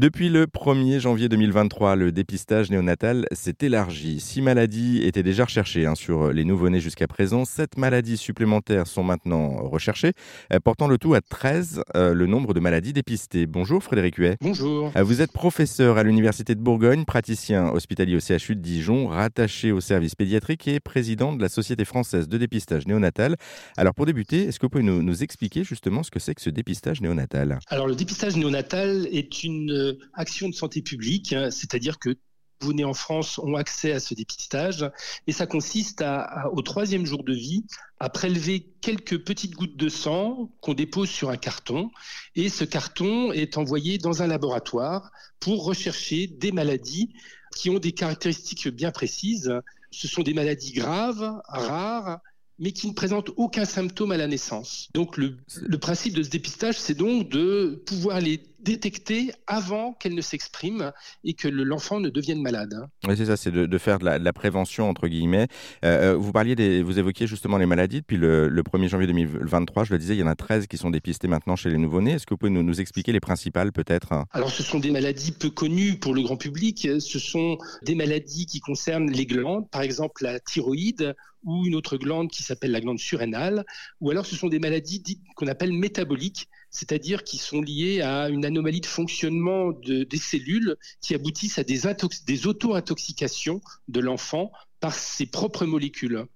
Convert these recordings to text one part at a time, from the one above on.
Depuis le 1er janvier 2023, le dépistage néonatal s'est élargi. Six maladies étaient déjà recherchées hein, sur les nouveau-nés jusqu'à présent. Sept maladies supplémentaires sont maintenant recherchées, euh, portant le tout à 13 euh, le nombre de maladies dépistées. Bonjour Frédéric Huet. Bonjour. Euh, vous êtes professeur à l'Université de Bourgogne, praticien hospitalier au CHU de Dijon, rattaché au service pédiatrique et président de la Société française de dépistage néonatal. Alors pour débuter, est-ce que vous pouvez nous, nous expliquer justement ce que c'est que ce dépistage néonatal? Alors le dépistage néonatal est une action de santé publique, hein, c'est-à-dire que vous nés en France ont accès à ce dépistage et ça consiste au troisième jour de vie à prélever quelques petites gouttes de sang qu'on dépose sur un carton et ce carton est envoyé dans un laboratoire pour rechercher des maladies qui ont des caractéristiques bien précises. Ce sont des maladies graves, rares, mais qui ne présentent aucun symptôme à la naissance. Donc le, le principe de ce dépistage, c'est donc de pouvoir les détecter avant qu'elle ne s'exprime et que l'enfant ne devienne malade. Hein. Oui, c'est ça, c'est de, faire de la, prévention, entre guillemets. Euh, euh, vous parliez des, vous évoquiez justement les maladies. Depuis le, 1er janvier 2023, je le disais, il y en a 13 qui sont dépistées maintenant chez les nouveau-nés. Est-ce que vous pouvez nous, nous expliquer les principales peut-être Alors, ce sont des maladies peu connues pour le grand public. Ce sont des maladies qui concernent les glandes, par exemple la thyroïde ou une autre glande qui s'appelle la glande surrénale, ou alors ce sont des maladies dites qu'on appelle métaboliques, c'est-à-dire qui sont liées à une anomalie de fonctionnement de, des cellules qui aboutissent à des, des auto-intoxications de l'enfant par ses propres molécules.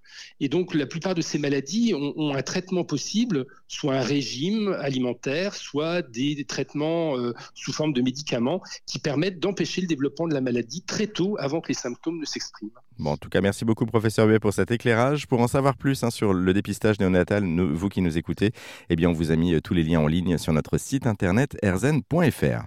Et donc, la plupart de ces maladies ont, un traitement possible, soit un régime alimentaire, soit des, traitements euh, sous forme de médicaments qui permettent d'empêcher le développement de la maladie très tôt, avant que les symptômes ne s'expriment. Bon, en tout cas, merci beaucoup, professeur Huet, pour cet éclairage. Pour en savoir plus hein, sur le dépistage néonatal, vous qui nous écoutez, eh bien, on vous a mis euh, tous les liens en ligne sur notre site internet erzen.fr.